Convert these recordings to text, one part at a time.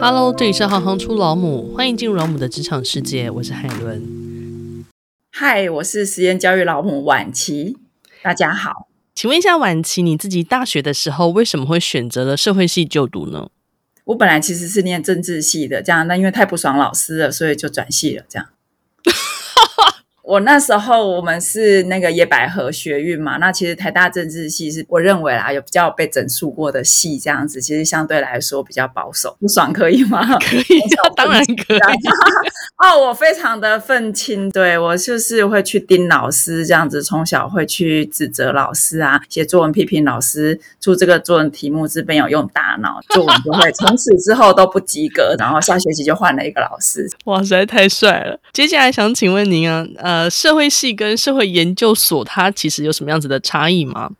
Hello，这里是行行出老母，欢迎进入老母的职场世界，我是海伦。嗨，我是实验教育老母婉琪，大家好。请问一下婉琪，你自己大学的时候为什么会选择了社会系就读呢？我本来其实是念政治系的，这样，但因为太不爽老师了，所以就转系了，这样。我那时候我们是那个野百合学运嘛，那其实台大政治系是我认为啦，有比较被整肃过的系，这样子其实相对来说比较保守。不爽可以吗？可以，当然可以。哦，我非常的愤青，对，我就是会去盯老师这样子，从小会去指责老师啊，写作文批评老师，出这个作文题目是没有用大脑，作文就会从此之后都不及格，然后下学期就换了一个老师。哇，实在太帅了！接下来想请问您啊，呃。呃，社会系跟社会研究所，它其实有什么样子的差异吗？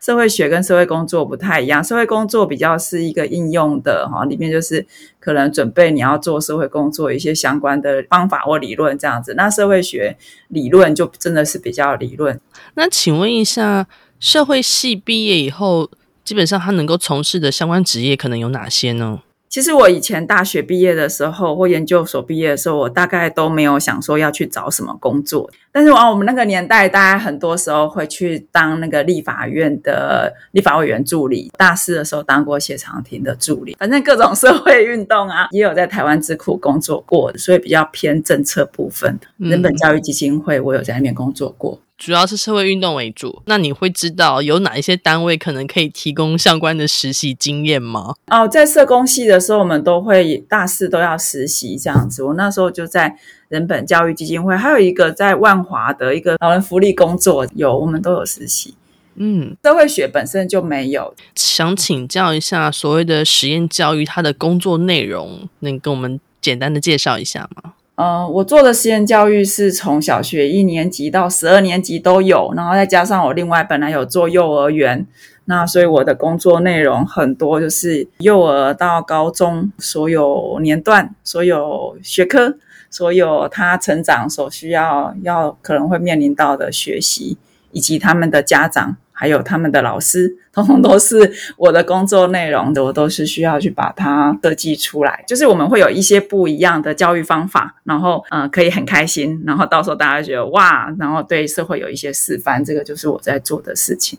社会学跟社会工作不太一样，社会工作比较是一个应用的哈，里面就是可能准备你要做社会工作一些相关的方法或理论这样子。那社会学理论就真的是比较理论。那请问一下，社会系毕业以后，基本上他能够从事的相关职业可能有哪些呢？其实我以前大学毕业的时候或研究所毕业的时候，我大概都没有想说要去找什么工作。但是往我们那个年代，大家很多时候会去当那个立法院的立法委员助理。大四的时候当过谢长廷的助理，反正各种社会运动啊，也有在台湾智库工作过，所以比较偏政策部分。人本教育基金会，我有在那边工作过。主要是社会运动为主，那你会知道有哪一些单位可能可以提供相关的实习经验吗？哦，在社工系的时候，我们都会大四都要实习这样子。我那时候就在人本教育基金会，还有一个在万华的一个老人福利工作，有我们都有实习。嗯，社会学本身就没有。想请教一下，所谓的实验教育，它的工作内容，能跟我们简单的介绍一下吗？呃，我做的实验教育是从小学一年级到十二年级都有，然后再加上我另外本来有做幼儿园，那所以我的工作内容很多，就是幼儿到高中所有年段、所有学科、所有他成长所需要要可能会面临到的学习，以及他们的家长。还有他们的老师，通通都是我的工作内容的，我都是需要去把它设计出来。就是我们会有一些不一样的教育方法，然后嗯、可以很开心，然后到时候大家觉得哇，然后对社会有一些示范，这个就是我在做的事情。